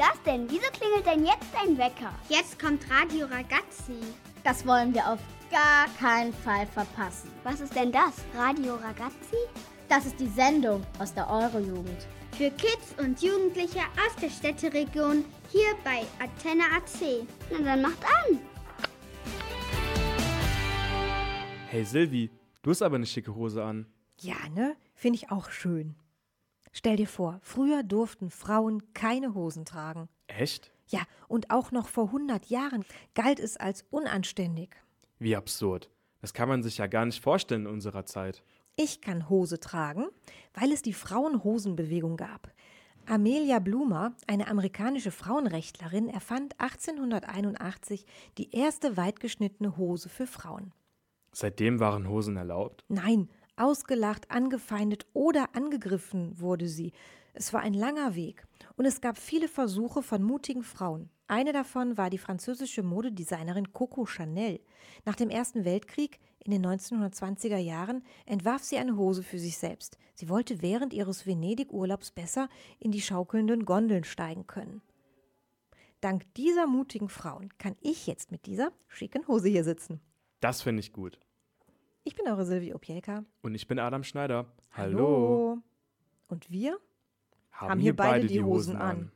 das denn? Wieso klingelt denn jetzt dein Wecker? Jetzt kommt Radio Ragazzi. Das wollen wir auf gar keinen Fall verpassen. Was ist denn das? Radio Ragazzi? Das ist die Sendung aus der Eurojugend. Für Kids und Jugendliche aus der Städteregion hier bei Antenne AC. Na dann macht an. Hey Silvi, du hast aber eine schicke Hose an. Ja, ne? Finde ich auch schön. Stell dir vor, früher durften Frauen keine Hosen tragen. Echt? Ja, und auch noch vor 100 Jahren galt es als unanständig. Wie absurd. Das kann man sich ja gar nicht vorstellen in unserer Zeit. Ich kann Hose tragen, weil es die Frauenhosenbewegung gab. Amelia Blumer, eine amerikanische Frauenrechtlerin, erfand 1881 die erste weitgeschnittene Hose für Frauen. Seitdem waren Hosen erlaubt? Nein, ausgelacht, angefeindet oder angegriffen wurde sie. Es war ein langer Weg und es gab viele Versuche von mutigen Frauen. Eine davon war die französische Modedesignerin Coco Chanel. Nach dem Ersten Weltkrieg in den 1920er Jahren entwarf sie eine Hose für sich selbst. Sie wollte während ihres Venedig-Urlaubs besser in die schaukelnden Gondeln steigen können. Dank dieser mutigen Frauen kann ich jetzt mit dieser schicken Hose hier sitzen. Das finde ich gut. Ich bin eure Silvi Opielka. Und ich bin Adam Schneider. Hallo. Und wir haben, hier beide die Hosen an. Come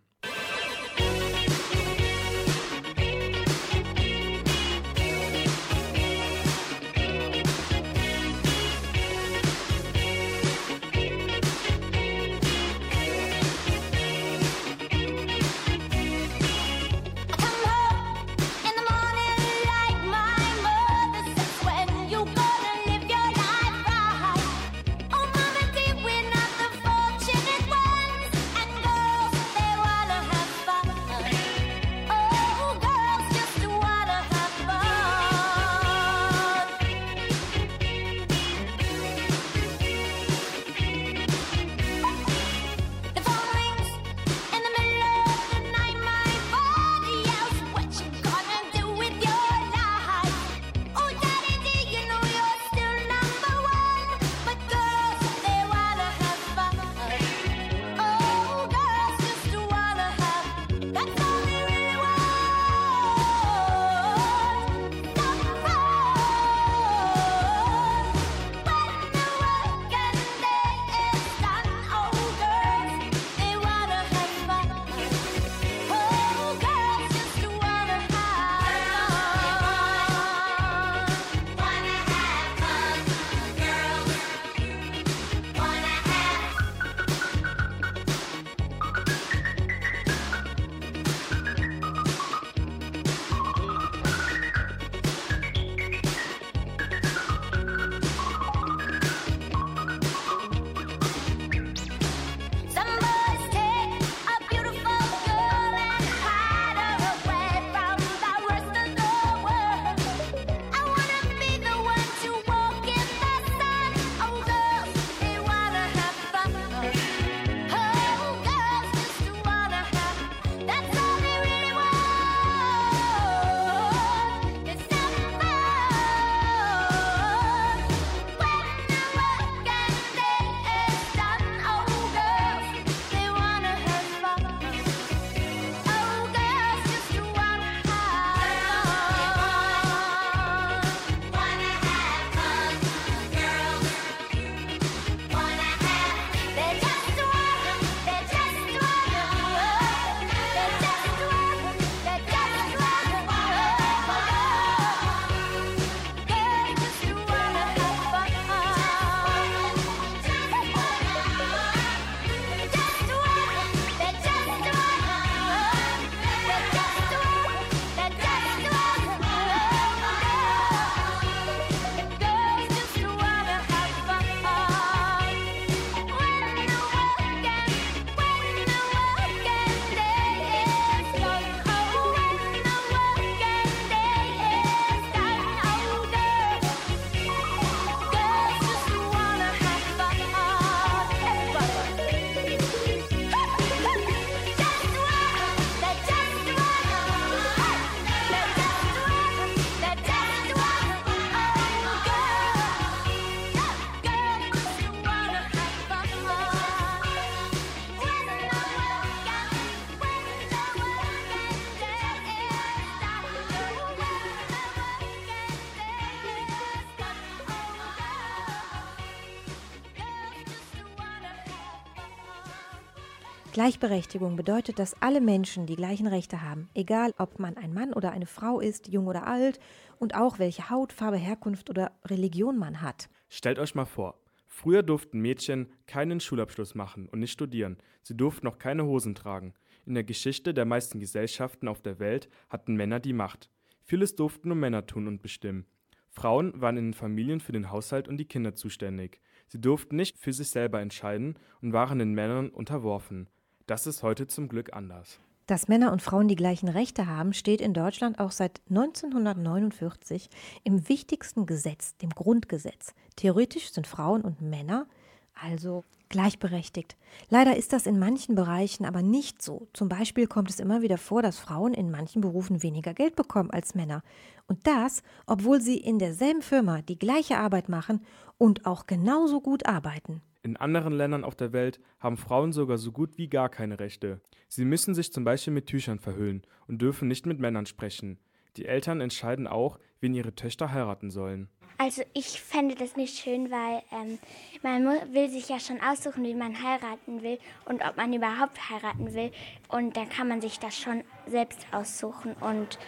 Gleichberechtigung bedeutet, dass alle Menschen die gleichen Rechte haben, egal ob man ein Mann oder eine Frau ist, jung oder alt und auch welche Hautfarbe, Herkunft oder Religion man hat. Stellt euch mal vor, früher durften Mädchen keinen Schulabschluss machen und nicht studieren. Sie durften noch keine Hosen tragen. In der Geschichte der meisten Gesellschaften auf der Welt hatten Männer die Macht. Vieles durften nur Männer tun und bestimmen. Frauen waren in den Familien für den Haushalt und die Kinder zuständig. Sie durften nicht für sich selber entscheiden und waren den Männern unterworfen. Das ist heute zum Glück anders. Dass Männer und Frauen die gleichen Rechte haben, steht in Deutschland auch seit 1949 im wichtigsten Gesetz, dem Grundgesetz. Theoretisch sind Frauen und Männer also gleichberechtigt. Leider ist das in manchen Bereichen aber nicht so. Zum Beispiel kommt es immer wieder vor, dass Frauen in manchen Berufen weniger Geld bekommen als Männer. Und das, obwohl sie in derselben Firma die gleiche Arbeit machen und auch genauso gut arbeiten. In anderen Ländern auf der Welt haben Frauen sogar so gut wie gar keine Rechte. Sie müssen sich zum Beispiel mit Tüchern verhüllen und dürfen nicht mit Männern sprechen. Die Eltern entscheiden auch, wen ihre Töchter heiraten sollen. Also ich fände das nicht schön, weil ähm, man will sich ja schon aussuchen, wie man heiraten will und ob man überhaupt heiraten will. Und dann kann man sich das schon selbst aussuchen. Und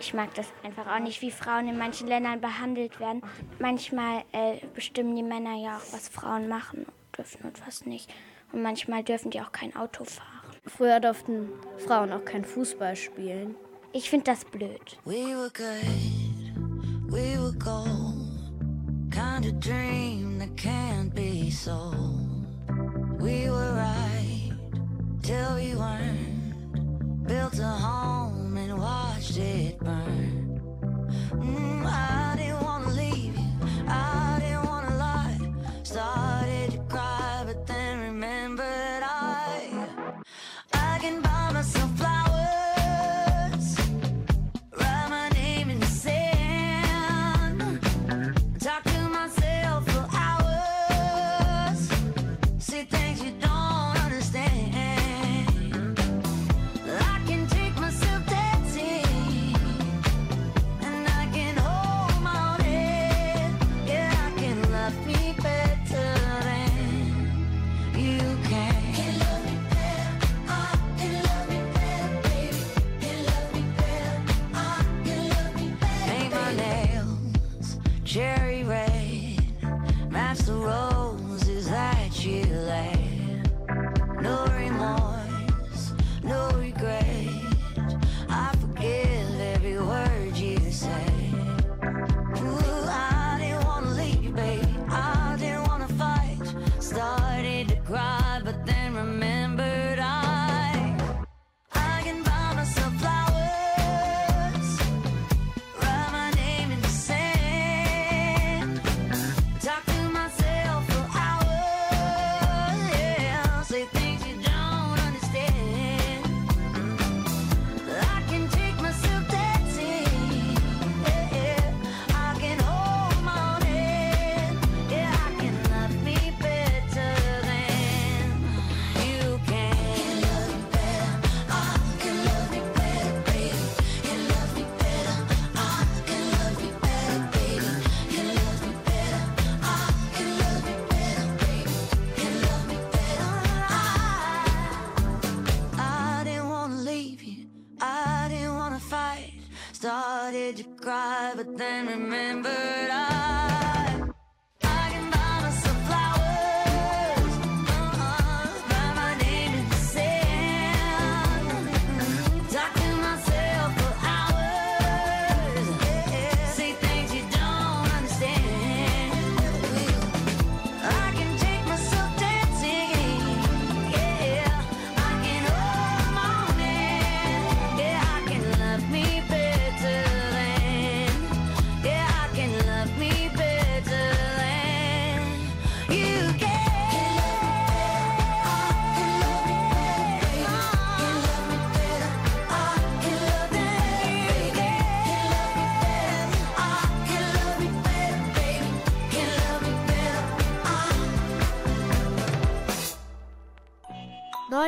ich mag das einfach auch nicht, wie Frauen in manchen Ländern behandelt werden. Manchmal äh, bestimmen die Männer ja auch, was Frauen machen dürfen und was nicht. Und manchmal dürfen die auch kein Auto fahren. Früher durften Frauen auch kein Fußball spielen. Ich finde das blöd. We were good, we were gold. Kind of dream that can't be sold. We were right till we weren't. Built a home and watched it burn. Mm,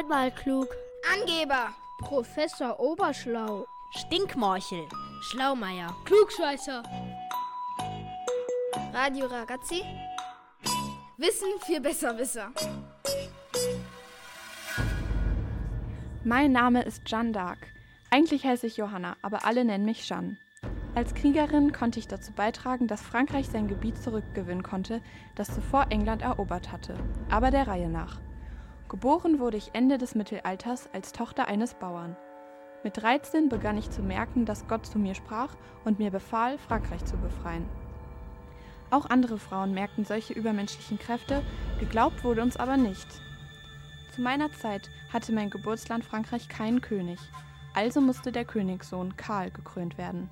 Klug. Angeber, Professor Oberschlau. Stinkmorchel, Schlaumeier. Klugscheißer. Radio Ragazzi. Wissen für Besserwisser. Mein Name ist Jeanne d'Arc. Eigentlich heiße ich Johanna, aber alle nennen mich Jeanne. Als Kriegerin konnte ich dazu beitragen, dass Frankreich sein Gebiet zurückgewinnen konnte, das zuvor England erobert hatte, aber der Reihe nach. Geboren wurde ich Ende des Mittelalters als Tochter eines Bauern. Mit 13 begann ich zu merken, dass Gott zu mir sprach und mir befahl, Frankreich zu befreien. Auch andere Frauen merkten solche übermenschlichen Kräfte, geglaubt wurde uns aber nicht. Zu meiner Zeit hatte mein Geburtsland Frankreich keinen König, also musste der Königssohn Karl gekrönt werden.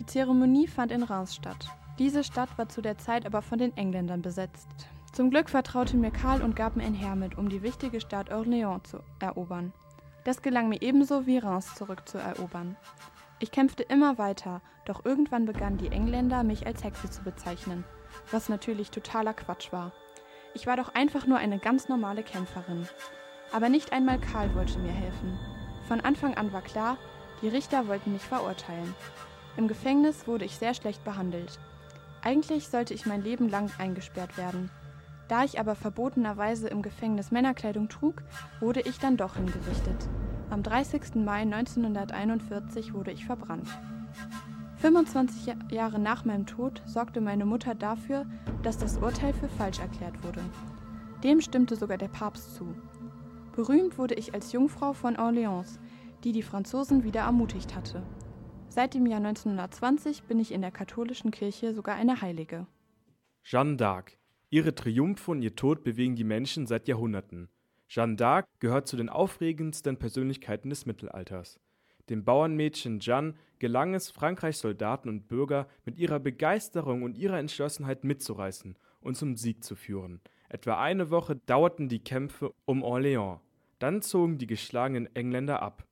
Die Zeremonie fand in Reims statt. Diese Stadt war zu der Zeit aber von den Engländern besetzt. Zum Glück vertraute mir Karl und gab mir ein Heer mit, um die wichtige Stadt Orléans zu erobern. Das gelang mir ebenso wie Reims zurückzuerobern. Ich kämpfte immer weiter, doch irgendwann begannen die Engländer, mich als Hexe zu bezeichnen, was natürlich totaler Quatsch war. Ich war doch einfach nur eine ganz normale Kämpferin. Aber nicht einmal Karl wollte mir helfen. Von Anfang an war klar, die Richter wollten mich verurteilen. Im Gefängnis wurde ich sehr schlecht behandelt. Eigentlich sollte ich mein Leben lang eingesperrt werden. Da ich aber verbotenerweise im Gefängnis Männerkleidung trug, wurde ich dann doch hingerichtet. Am 30. Mai 1941 wurde ich verbrannt. 25 Jahre nach meinem Tod sorgte meine Mutter dafür, dass das Urteil für falsch erklärt wurde. Dem stimmte sogar der Papst zu. Berühmt wurde ich als Jungfrau von Orléans, die die Franzosen wieder ermutigt hatte. Seit dem Jahr 1920 bin ich in der katholischen Kirche sogar eine Heilige. Jeanne d'Arc. Ihre Triumphe und ihr Tod bewegen die Menschen seit Jahrhunderten. Jeanne d'Arc gehört zu den aufregendsten Persönlichkeiten des Mittelalters. Dem Bauernmädchen Jeanne gelang es, Frankreichs Soldaten und Bürger mit ihrer Begeisterung und ihrer Entschlossenheit mitzureißen und zum Sieg zu führen. Etwa eine Woche dauerten die Kämpfe um Orléans. Dann zogen die geschlagenen Engländer ab.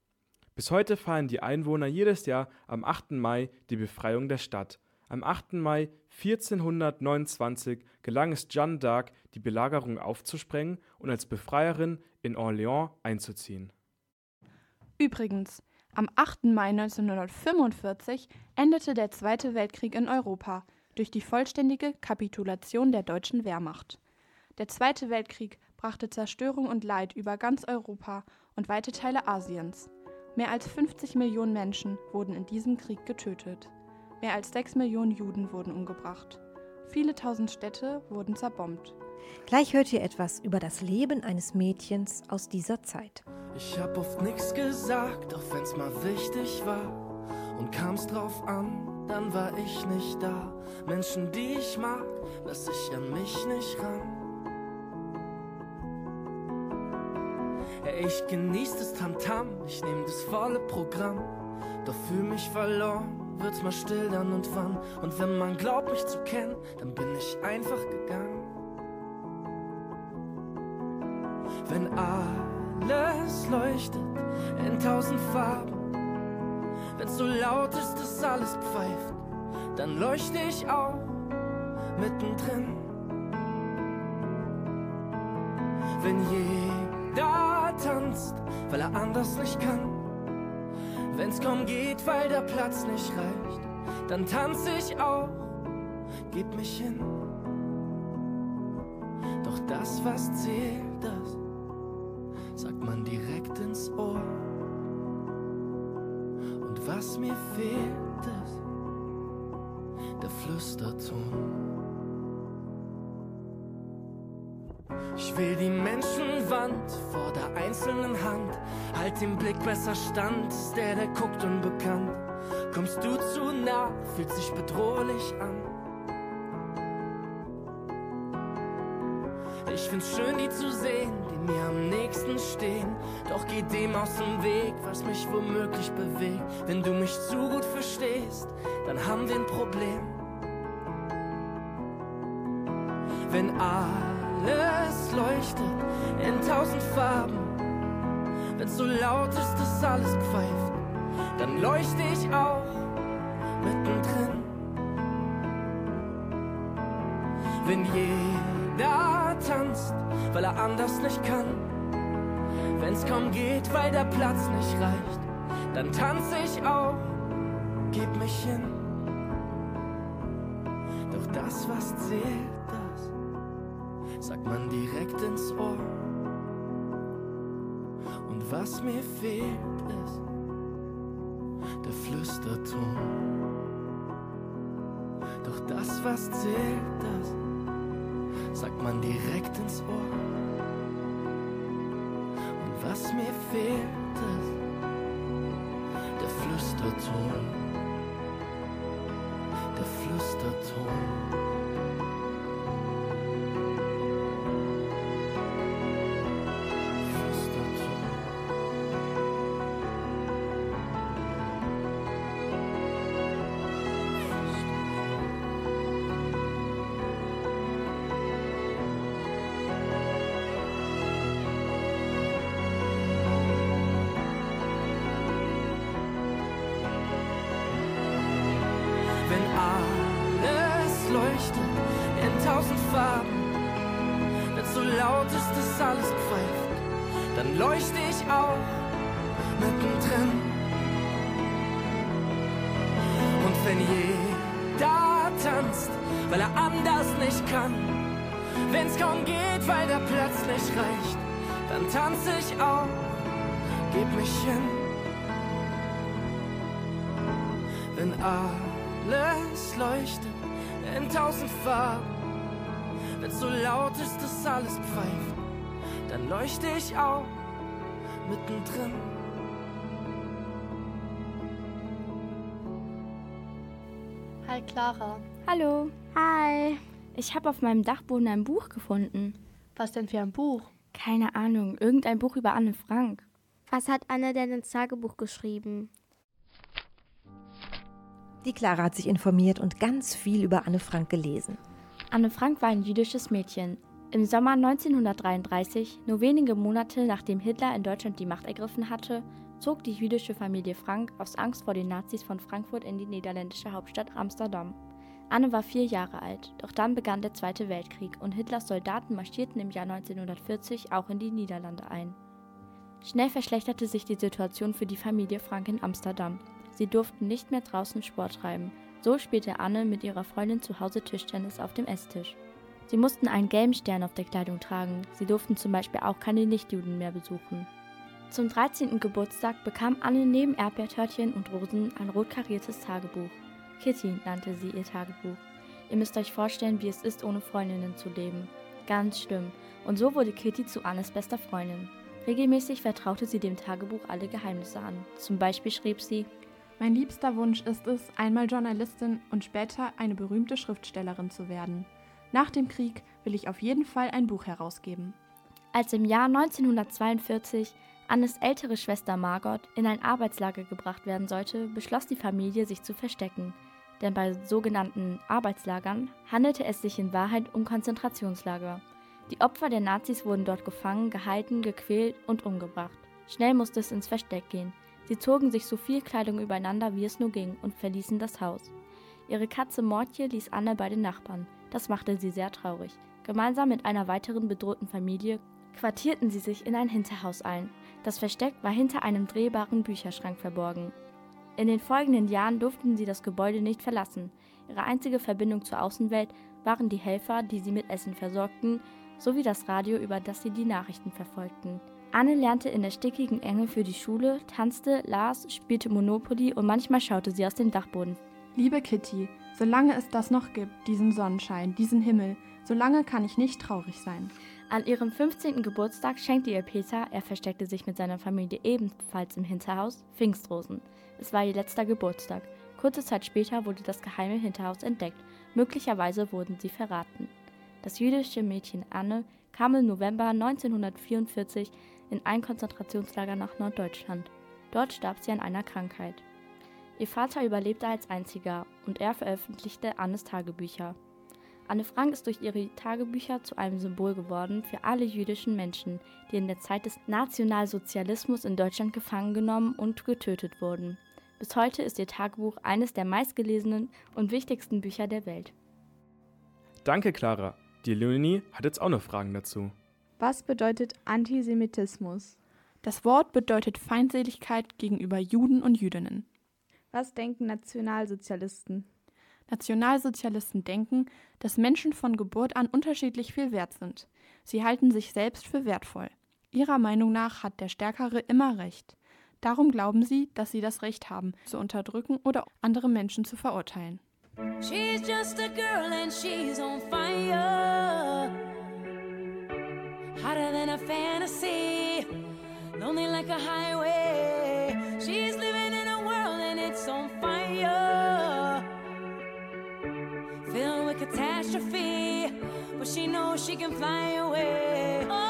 Bis heute feiern die Einwohner jedes Jahr am 8. Mai die Befreiung der Stadt. Am 8. Mai 1429 gelang es Jeanne d'Arc, die Belagerung aufzusprengen und als Befreierin in Orléans einzuziehen. Übrigens, am 8. Mai 1945 endete der Zweite Weltkrieg in Europa durch die vollständige Kapitulation der deutschen Wehrmacht. Der Zweite Weltkrieg brachte Zerstörung und Leid über ganz Europa und weite Teile Asiens. Mehr als 50 Millionen Menschen wurden in diesem Krieg getötet. Mehr als 6 Millionen Juden wurden umgebracht. Viele tausend Städte wurden zerbombt. Gleich hört ihr etwas über das Leben eines Mädchens aus dieser Zeit. Ich hab oft nix gesagt, auch wenn's mal wichtig war. Und kam's drauf an, dann war ich nicht da. Menschen, die ich mag, lass ich an mich nicht ran. Ich genieß das Tamtam, ich nehm das volle Programm. Doch fühl mich verloren, wird's mal still dann und wann. Und wenn man glaubt, mich zu kennen, dann bin ich einfach gegangen. Wenn alles leuchtet in tausend Farben, wenn's so laut ist, dass alles pfeift, dann leuchte ich auch mittendrin. Wenn jeder tanzt, weil er anders nicht kann. Wenn's kaum geht, weil der Platz nicht reicht, dann tanz ich auch, gib mich hin. Doch das, was zählt, das sagt man direkt ins Ohr. Und was mir fehlt, ist der Flüsterton. Ich will die Menschenwand vor der einzelnen Hand. Halt den Blick besser stand, ist der, der guckt unbekannt. Kommst du zu nah, fühlt sich bedrohlich an. Ich find's schön, die zu sehen, die mir am nächsten stehen. Doch geh dem aus dem Weg, was mich womöglich bewegt. Wenn du mich zu gut verstehst, dann haben wir ein Problem. Wenn alles leuchtet in tausend Farben, wenn's so laut ist, dass alles pfeift, dann leuchte ich auch mittendrin. Wenn jeder tanzt, weil er anders nicht kann. Wenn's kaum geht, weil der Platz nicht reicht, dann tanz ich auch, gib mich hin. Doch das, was zählt, man direkt ins Ohr. Und was mir fehlt ist der Flüsterton. Doch das, was zählt, das sagt man direkt ins Ohr. Und was mir fehlt ist der Flüsterton. Der Flüsterton. Und wenn jeder tanzt, weil er anders nicht kann, wenn's kaum geht, weil der Platz nicht reicht, dann tanze ich auch, geb mich hin. Wenn alles leuchtet in tausend Farben. Wenn so laut ist, dass alles pfeift, dann leuchte ich auch mittendrin. Hi Clara. Hallo. Hi. Ich habe auf meinem Dachboden ein Buch gefunden. Was denn für ein Buch? Keine Ahnung, irgendein Buch über Anne Frank. Was hat Anne denn ins Tagebuch geschrieben? Die Clara hat sich informiert und ganz viel über Anne Frank gelesen. Anne Frank war ein jüdisches Mädchen. Im Sommer 1933, nur wenige Monate nachdem Hitler in Deutschland die Macht ergriffen hatte, zog die jüdische Familie Frank aus Angst vor den Nazis von Frankfurt in die niederländische Hauptstadt Amsterdam. Anne war vier Jahre alt, doch dann begann der Zweite Weltkrieg und Hitlers Soldaten marschierten im Jahr 1940 auch in die Niederlande ein. Schnell verschlechterte sich die Situation für die Familie Frank in Amsterdam. Sie durften nicht mehr draußen Sport treiben. So spielte Anne mit ihrer Freundin zu Hause Tischtennis auf dem Esstisch. Sie mussten einen gelben Stern auf der Kleidung tragen. Sie durften zum Beispiel auch keine Nichtjuden mehr besuchen. Zum 13. Geburtstag bekam Anne neben Erdbeertörtchen und Rosen ein rot kariertes Tagebuch. Kitty nannte sie ihr Tagebuch. Ihr müsst euch vorstellen, wie es ist, ohne Freundinnen zu leben. Ganz schlimm. Und so wurde Kitty zu Annes bester Freundin. Regelmäßig vertraute sie dem Tagebuch alle Geheimnisse an. Zum Beispiel schrieb sie, Mein liebster Wunsch ist es, einmal Journalistin und später eine berühmte Schriftstellerin zu werden. Nach dem Krieg will ich auf jeden Fall ein Buch herausgeben. Als im Jahr 1942 Annes ältere Schwester Margot in ein Arbeitslager gebracht werden sollte, beschloss die Familie, sich zu verstecken. Denn bei sogenannten Arbeitslagern handelte es sich in Wahrheit um Konzentrationslager. Die Opfer der Nazis wurden dort gefangen, gehalten, gequält und umgebracht. Schnell musste es ins Versteck gehen. Sie zogen sich so viel Kleidung übereinander, wie es nur ging, und verließen das Haus. Ihre Katze Mortje ließ Anne bei den Nachbarn. Das machte sie sehr traurig. Gemeinsam mit einer weiteren bedrohten Familie quartierten sie sich in ein Hinterhaus ein. Das Versteck war hinter einem drehbaren Bücherschrank verborgen. In den folgenden Jahren durften sie das Gebäude nicht verlassen. Ihre einzige Verbindung zur Außenwelt waren die Helfer, die sie mit Essen versorgten, sowie das Radio, über das sie die Nachrichten verfolgten. Anne lernte in der stickigen Enge für die Schule, tanzte, las, spielte Monopoly und manchmal schaute sie aus dem Dachboden. Liebe Kitty, solange es das noch gibt, diesen Sonnenschein, diesen Himmel, solange kann ich nicht traurig sein. An ihrem 15. Geburtstag schenkte ihr Peter, er versteckte sich mit seiner Familie ebenfalls im Hinterhaus, Pfingstrosen. Es war ihr letzter Geburtstag. Kurze Zeit später wurde das geheime Hinterhaus entdeckt. Möglicherweise wurden sie verraten. Das jüdische Mädchen Anne kam im November 1944 in ein Konzentrationslager nach Norddeutschland. Dort starb sie an einer Krankheit. Ihr Vater überlebte als einziger und er veröffentlichte Annes Tagebücher. Anne Frank ist durch ihre Tagebücher zu einem Symbol geworden für alle jüdischen Menschen, die in der Zeit des Nationalsozialismus in Deutschland gefangen genommen und getötet wurden. Bis heute ist ihr Tagebuch eines der meistgelesenen und wichtigsten Bücher der Welt. Danke, Clara. Die Leonie hat jetzt auch noch Fragen dazu. Was bedeutet Antisemitismus? Das Wort bedeutet Feindseligkeit gegenüber Juden und Jüdinnen. Was denken Nationalsozialisten? Nationalsozialisten denken, dass Menschen von Geburt an unterschiedlich viel wert sind. Sie halten sich selbst für wertvoll. Ihrer Meinung nach hat der Stärkere immer Recht. Darum glauben sie, dass sie das Recht haben, zu unterdrücken oder andere Menschen zu verurteilen. She's just a girl and she's on fire. Hotter than a fantasy, lonely like a highway. She's catastrophe, but she knows she can fly away. Oh.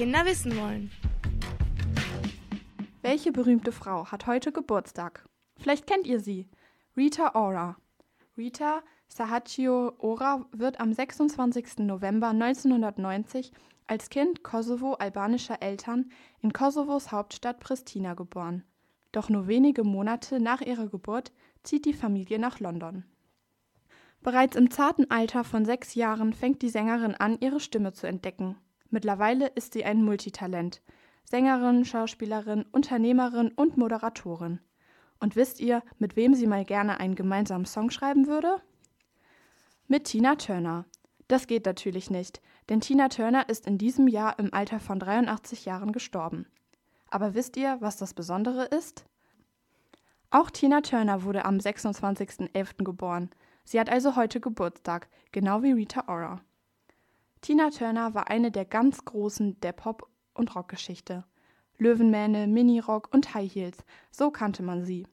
Kinder wissen wollen. Welche berühmte Frau hat heute Geburtstag? Vielleicht kennt ihr sie. Rita Ora. Rita Sahaccio Ora wird am 26. November 1990 als Kind kosovo-albanischer Eltern in Kosovos Hauptstadt Pristina geboren. Doch nur wenige Monate nach ihrer Geburt zieht die Familie nach London. Bereits im zarten Alter von sechs Jahren fängt die Sängerin an, ihre Stimme zu entdecken. Mittlerweile ist sie ein Multitalent. Sängerin, Schauspielerin, Unternehmerin und Moderatorin. Und wisst ihr, mit wem sie mal gerne einen gemeinsamen Song schreiben würde? Mit Tina Turner. Das geht natürlich nicht, denn Tina Turner ist in diesem Jahr im Alter von 83 Jahren gestorben. Aber wisst ihr, was das Besondere ist? Auch Tina Turner wurde am 26.11. geboren. Sie hat also heute Geburtstag, genau wie Rita Ora. Tina Turner war eine der ganz Großen der Pop- und Rockgeschichte. Löwenmähne, Minirock und High Heels, so kannte man sie.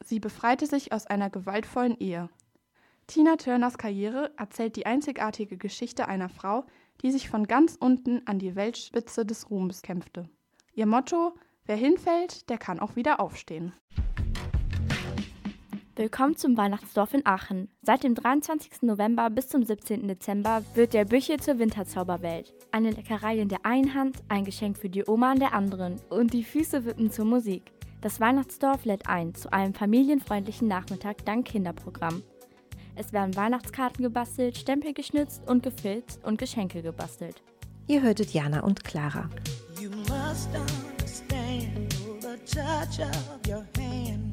Sie befreite sich aus einer gewaltvollen Ehe. Tina Turners Karriere erzählt die einzigartige Geschichte einer Frau, die sich von ganz unten an die Weltspitze des Ruhms kämpfte. Ihr Motto: Wer hinfällt, der kann auch wieder aufstehen. Willkommen zum Weihnachtsdorf in Aachen. Seit dem 23. November bis zum 17. Dezember wird der Büchel zur Winterzauberwelt. Eine Leckerei in der einen Hand, ein Geschenk für die Oma in der anderen und die Füße wippen zur Musik. Das Weihnachtsdorf lädt ein zu einem familienfreundlichen Nachmittag dank Kinderprogramm. Es werden Weihnachtskarten gebastelt, Stempel geschnitzt und gefilzt und Geschenke gebastelt. Ihr hörtet Jana und Clara. You must understand the touch of your hand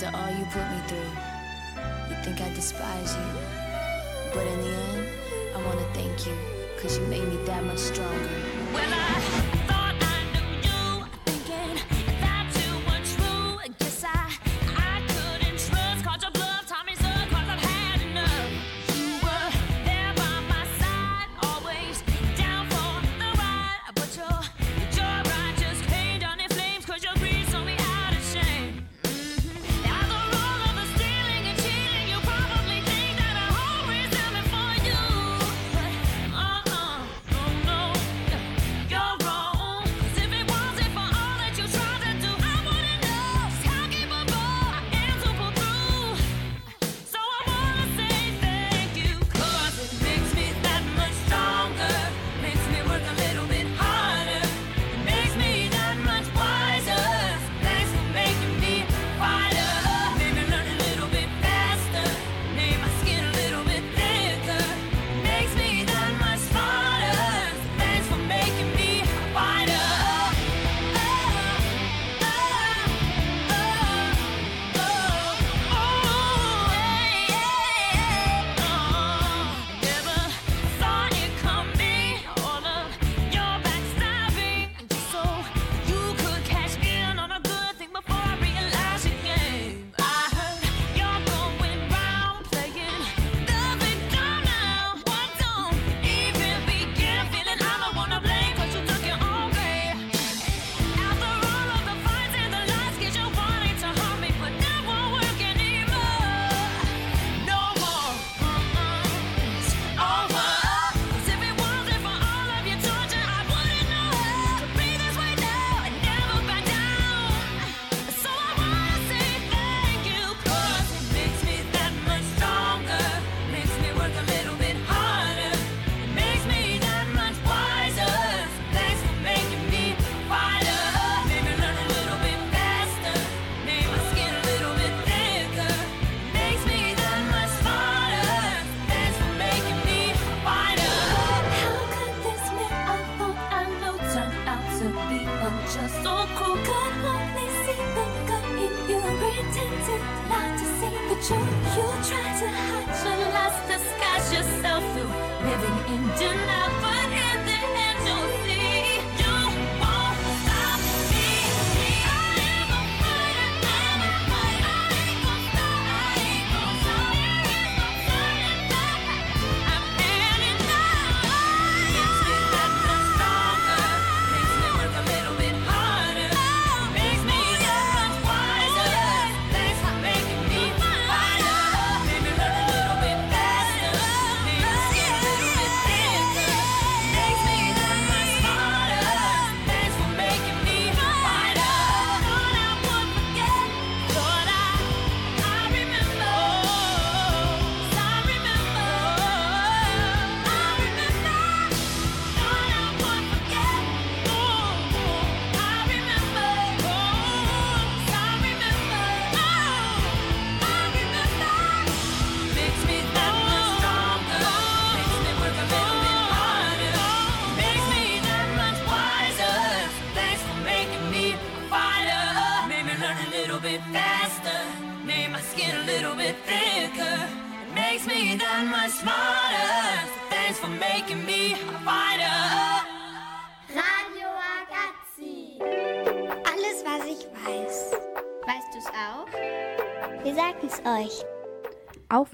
After all you put me through, you think I despise you. But in the end, I wanna thank you, cause you made me that much stronger. I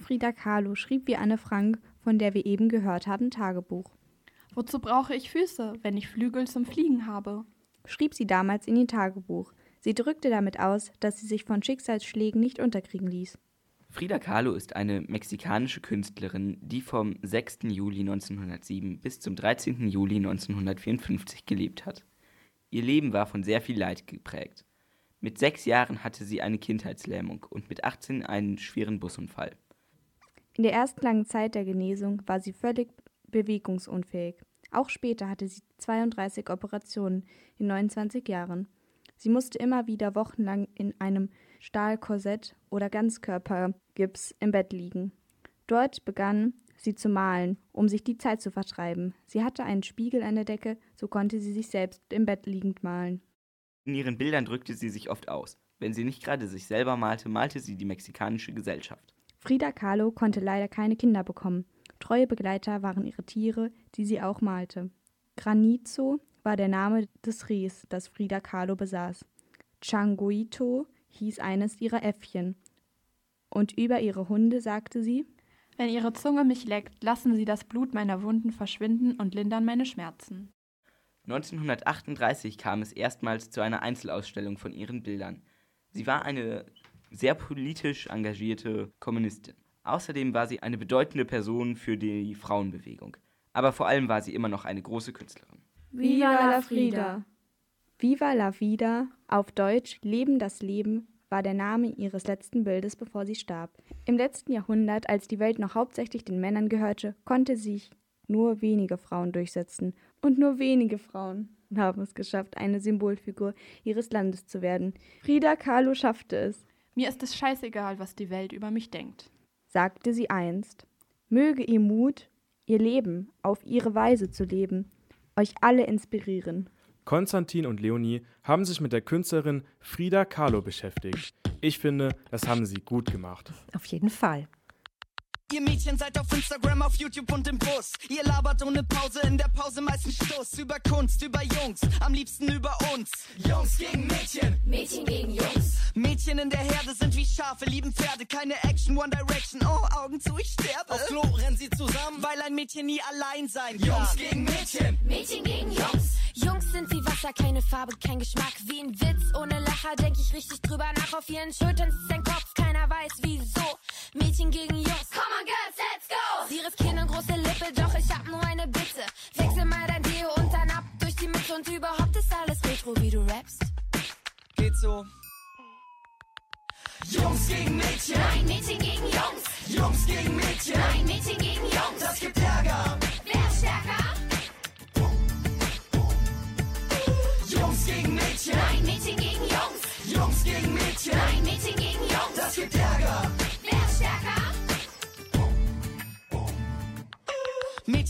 Frida Kahlo schrieb wie Anne Frank, von der wir eben gehört haben, Tagebuch. Wozu brauche ich Füße, wenn ich Flügel zum Fliegen habe? Schrieb sie damals in ihr Tagebuch. Sie drückte damit aus, dass sie sich von Schicksalsschlägen nicht unterkriegen ließ. Frida Kahlo ist eine mexikanische Künstlerin, die vom 6. Juli 1907 bis zum 13. Juli 1954 gelebt hat. Ihr Leben war von sehr viel Leid geprägt. Mit sechs Jahren hatte sie eine Kindheitslähmung und mit 18 einen schweren Busunfall. In der ersten langen Zeit der Genesung war sie völlig bewegungsunfähig. Auch später hatte sie 32 Operationen in 29 Jahren. Sie musste immer wieder wochenlang in einem Stahlkorsett oder Ganzkörpergips im Bett liegen. Dort begann sie zu malen, um sich die Zeit zu vertreiben. Sie hatte einen Spiegel an der Decke, so konnte sie sich selbst im Bett liegend malen. In ihren Bildern drückte sie sich oft aus. Wenn sie nicht gerade sich selber malte, malte sie die mexikanische Gesellschaft. Frida Kahlo konnte leider keine Kinder bekommen. Treue Begleiter waren ihre Tiere, die sie auch malte. Granizo war der Name des Rehs, das Frida Kahlo besaß. Changuito hieß eines ihrer Äffchen. Und über ihre Hunde sagte sie, Wenn ihre Zunge mich leckt, lassen sie das Blut meiner Wunden verschwinden und lindern meine Schmerzen. 1938 kam es erstmals zu einer Einzelausstellung von ihren Bildern. Sie war eine sehr politisch engagierte Kommunistin. Außerdem war sie eine bedeutende Person für die Frauenbewegung. Aber vor allem war sie immer noch eine große Künstlerin. Viva la Frida! Viva la Vida, auf Deutsch Leben das Leben, war der Name ihres letzten Bildes, bevor sie starb. Im letzten Jahrhundert, als die Welt noch hauptsächlich den Männern gehörte, konnte sich nur wenige Frauen durchsetzen. Und nur wenige Frauen haben es geschafft, eine Symbolfigur ihres Landes zu werden. Frida Kahlo schaffte es. Mir ist es scheißegal, was die Welt über mich denkt, sagte sie einst. Möge ihr Mut, ihr Leben auf ihre Weise zu leben, euch alle inspirieren. Konstantin und Leonie haben sich mit der Künstlerin Frida Kahlo beschäftigt. Ich finde, das haben sie gut gemacht. Auf jeden Fall. Ihr Mädchen seid auf Instagram, auf YouTube und im Bus. Ihr labert ohne Pause, in der Pause meistens Stuss. Über Kunst, über Jungs, am liebsten über uns. Jungs gegen Mädchen, Mädchen gegen Jungs. Mädchen in der Herde sind wie Schafe, lieben Pferde, keine Action, One Direction. Oh, Augen zu, ich sterbe. Auf Klo rennen sie zusammen, weil ein Mädchen nie allein sein kann. Jungs gegen Mädchen, Mädchen gegen Jungs. Jungs sind wie Wasser, keine Farbe, kein Geschmack. Wie ein Witz ohne Lacher, denk ich richtig drüber nach. Auf ihren Schultern ist ein Kopf, keiner weiß wieso. Mädchen gegen Jungs. Come on, Girls, let's go! Sie riskieren eine große Lippe, doch ich hab nur eine Bitte. Wechsel mal dein Deo und dann ab durch die Mitte und überhaupt ist alles retro, wie du rappst. Geht so. Jungs gegen Mädchen. Nein, Mädchen gegen Jungs. Jungs gegen Mädchen. Nein, Mädchen gegen Jungs. Das gibt Ärger. Wer ist stärker? Jungs gegen Mädchen. Nein, Mädchen gegen Jungs. Jungs gegen Mädchen. Nein, Mädchen gegen Jungs. Das gibt Ärger.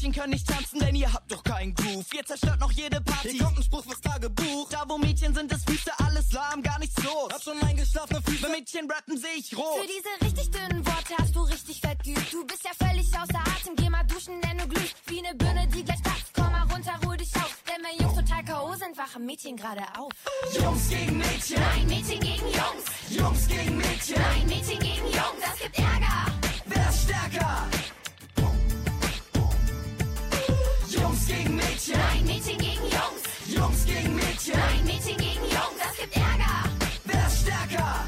Mädchen können nicht tanzen, denn ihr habt doch keinen Groove. Ihr zerstört noch jede Party. Hier kommt ein Spruch fürs Tagebuch. Da wo Mädchen sind, ist Füße alles lahm, gar nichts los. Hab schon eingeschlafene Füße. Wenn Mädchen rappen, seh ich rot. Für diese richtig dünnen Worte hast du richtig fett geübt. Du bist ja völlig außer Atem. Geh mal duschen, denn du glühst wie eine Birne, die gleich platzt. Komm mal runter, ruh dich auf. Denn wenn Jungs total K.O. sind, wachen Mädchen gerade auf. Jungs gegen Mädchen. Nein, Mädchen gegen Jungs. Jungs gegen Mädchen. Nein, Mädchen gegen Jungs. Das gibt Ärger. Wer ist stärker? Jungs gegen Mädchen. Nein, Mädchen gegen Jungs. Jungs gegen Mädchen. Nein, Mädchen gegen Jungs. Das gibt Ärger. Wer ist stärker?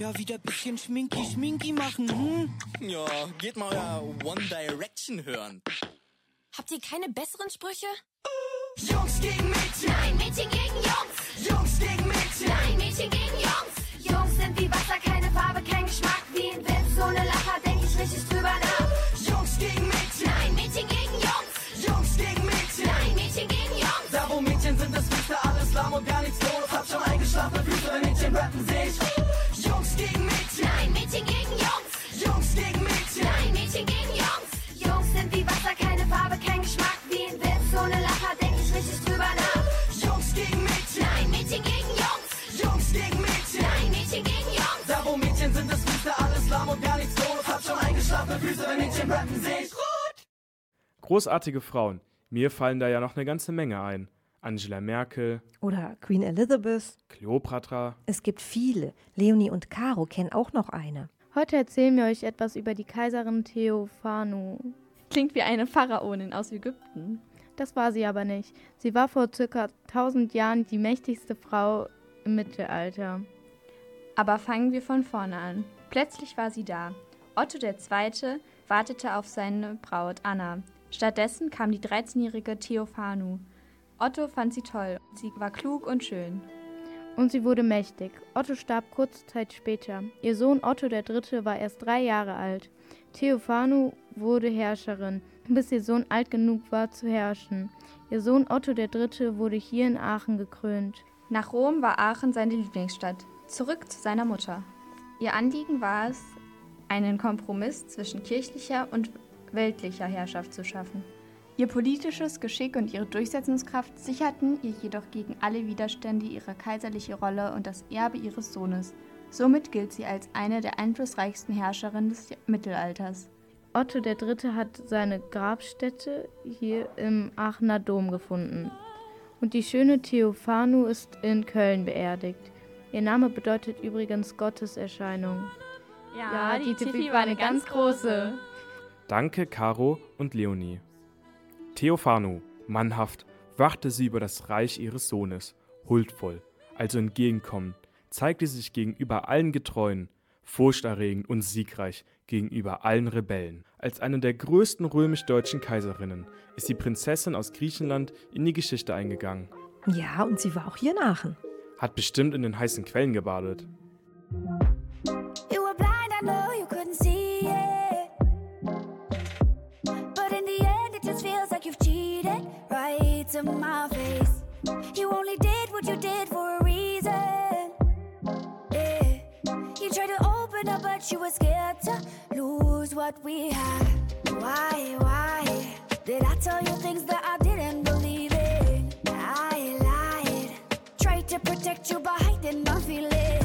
Ja, wieder bisschen schminky schminky machen, hm? Ja, geht mal euer One Direction hören. Habt ihr keine besseren Sprüche? Jungs gegen Mädchen. Nein, Mädchen gegen Jungs. Jungs gegen Mädchen. Nein, Mädchen gegen Jungs. Sind wie Wasser, keine Farbe, kein Geschmack. Wie ein Witz ohne Lacher, denk ich richtig drüber nach. Jungs gegen Mädchen. Nein, Mädchen gegen Jungs. Jungs gegen Mädchen. Nein, Mädchen gegen Jungs. Da wo Mädchen sind, ist Füße alles lahm und gar nichts los. Hab schon eingeschlafene Füße, wenn Mädchen rappen, seh ich. Großartige Frauen. Mir fallen da ja noch eine ganze Menge ein. Angela Merkel oder Queen Elizabeth. Kleopatra. Es gibt viele. Leonie und Caro kennen auch noch eine. Heute erzählen wir euch etwas über die Kaiserin Theophanu. Klingt wie eine Pharaonin aus Ägypten. Das war sie aber nicht. Sie war vor circa 1000 Jahren die mächtigste Frau im Mittelalter. Aber fangen wir von vorne an. Plötzlich war sie da. Otto II. wartete auf seine Braut Anna. Stattdessen kam die 13-jährige Theophanu. Otto fand sie toll. Sie war klug und schön. Und sie wurde mächtig. Otto starb kurze Zeit später. Ihr Sohn Otto III. war erst drei Jahre alt. Theophanu wurde Herrscherin, bis ihr Sohn alt genug war zu herrschen. Ihr Sohn Otto III. wurde hier in Aachen gekrönt. Nach Rom war Aachen seine Lieblingsstadt. Zurück zu seiner Mutter. Ihr Anliegen war es, einen Kompromiss zwischen kirchlicher und weltlicher Herrschaft zu schaffen. Ihr politisches Geschick und ihre Durchsetzungskraft sicherten ihr jedoch gegen alle Widerstände ihre kaiserliche Rolle und das Erbe ihres Sohnes. Somit gilt sie als eine der einflussreichsten Herrscherinnen des Mittelalters. Otto III. hat seine Grabstätte hier im Aachener Dom gefunden. Und die schöne Theophanu ist in Köln beerdigt. Ihr Name bedeutet übrigens Gotteserscheinung. Ja, die Tiffy war eine ganz große. Danke, Caro und Leonie. Theophanu, mannhaft, wachte sie über das Reich ihres Sohnes, huldvoll, also entgegenkommend, zeigte sich gegenüber allen Getreuen, furchterregend und siegreich gegenüber allen Rebellen. Als eine der größten römisch-deutschen Kaiserinnen ist die Prinzessin aus Griechenland in die Geschichte eingegangen. Ja, und sie war auch hier in Aachen. Hat bestimmt in den heißen Quellen gebadet. You were blind, I know you couldn't see to my face. You only did what you did for a reason. Yeah. You tried to open up, but you were scared to lose what we had. Why, why did I tell you things that I didn't believe in? I lied, tried to protect you by hiding my feelings.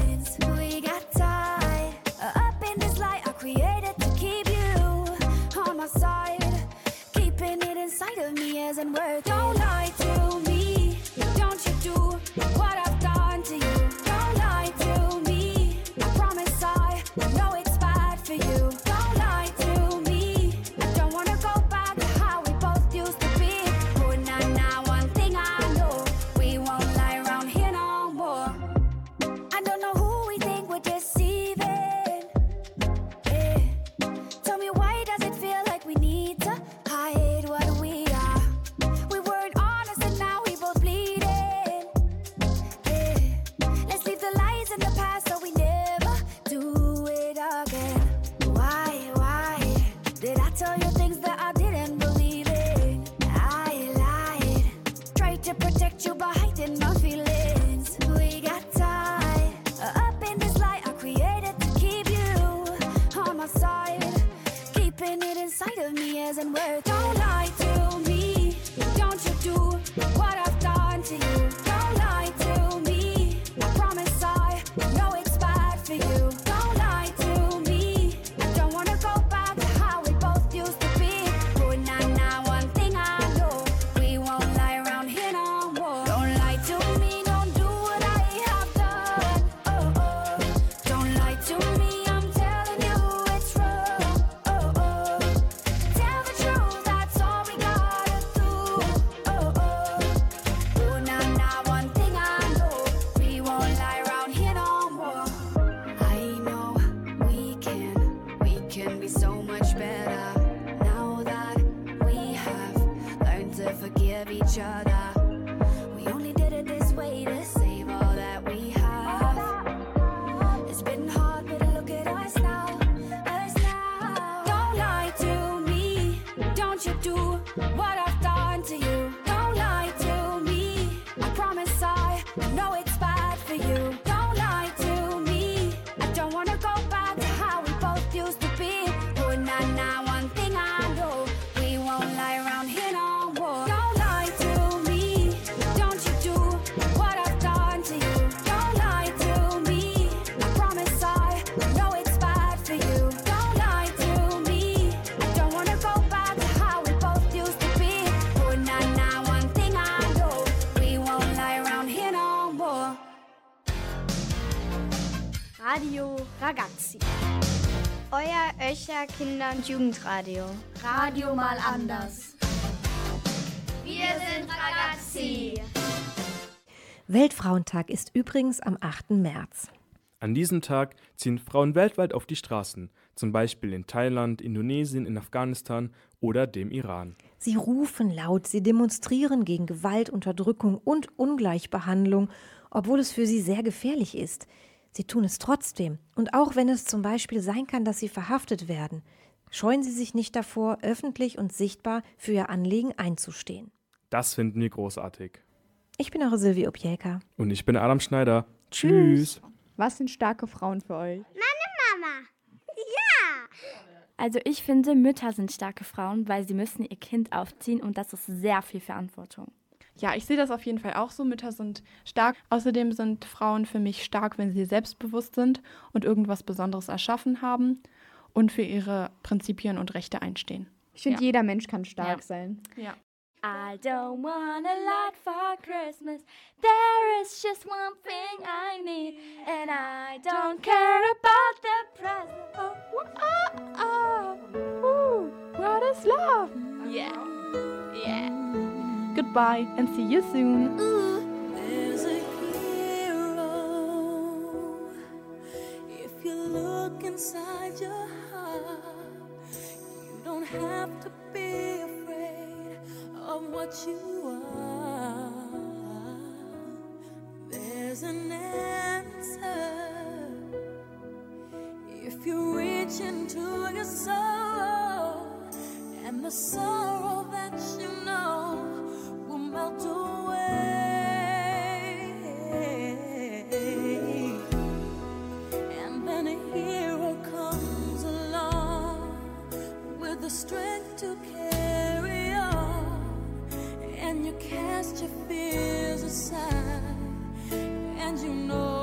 Kinder- und Jugendradio. Radio mal anders. Wir sind Ragazzi. Weltfrauentag ist übrigens am 8. März. An diesem Tag ziehen Frauen weltweit auf die Straßen, zum Beispiel in Thailand, Indonesien, in Afghanistan oder dem Iran. Sie rufen laut, sie demonstrieren gegen Gewalt, Unterdrückung und Ungleichbehandlung, obwohl es für sie sehr gefährlich ist. Sie tun es trotzdem. Und auch wenn es zum Beispiel sein kann, dass sie verhaftet werden, scheuen sie sich nicht davor, öffentlich und sichtbar für ihr Anliegen einzustehen. Das finden wir großartig. Ich bin eure Silvie Objeka. Und ich bin Adam Schneider. Tschüss. Was sind starke Frauen für euch? Meine Mama. Ja. Also ich finde, Mütter sind starke Frauen, weil sie müssen ihr Kind aufziehen und das ist sehr viel Verantwortung. Ja, ich sehe das auf jeden Fall auch so. Mütter sind stark. Außerdem sind Frauen für mich stark, wenn sie selbstbewusst sind und irgendwas Besonderes erschaffen haben und für ihre Prinzipien und Rechte einstehen. Ich finde, Ja. jeder Mensch kann stark Ja. sein. Ja. I don't want a lot for Christmas. There is just one thing I need, and I don't care about the present. Oh, oh, oh. Ooh, what is love? Yeah. Yeah. Goodbye and see you soon. Inside your heart, you don't have to be afraid of what you are. There's an into your soul, and the sorrow that you know melt away. And then a hero comes along with the strength to carry on, and you cast your fears aside, and you know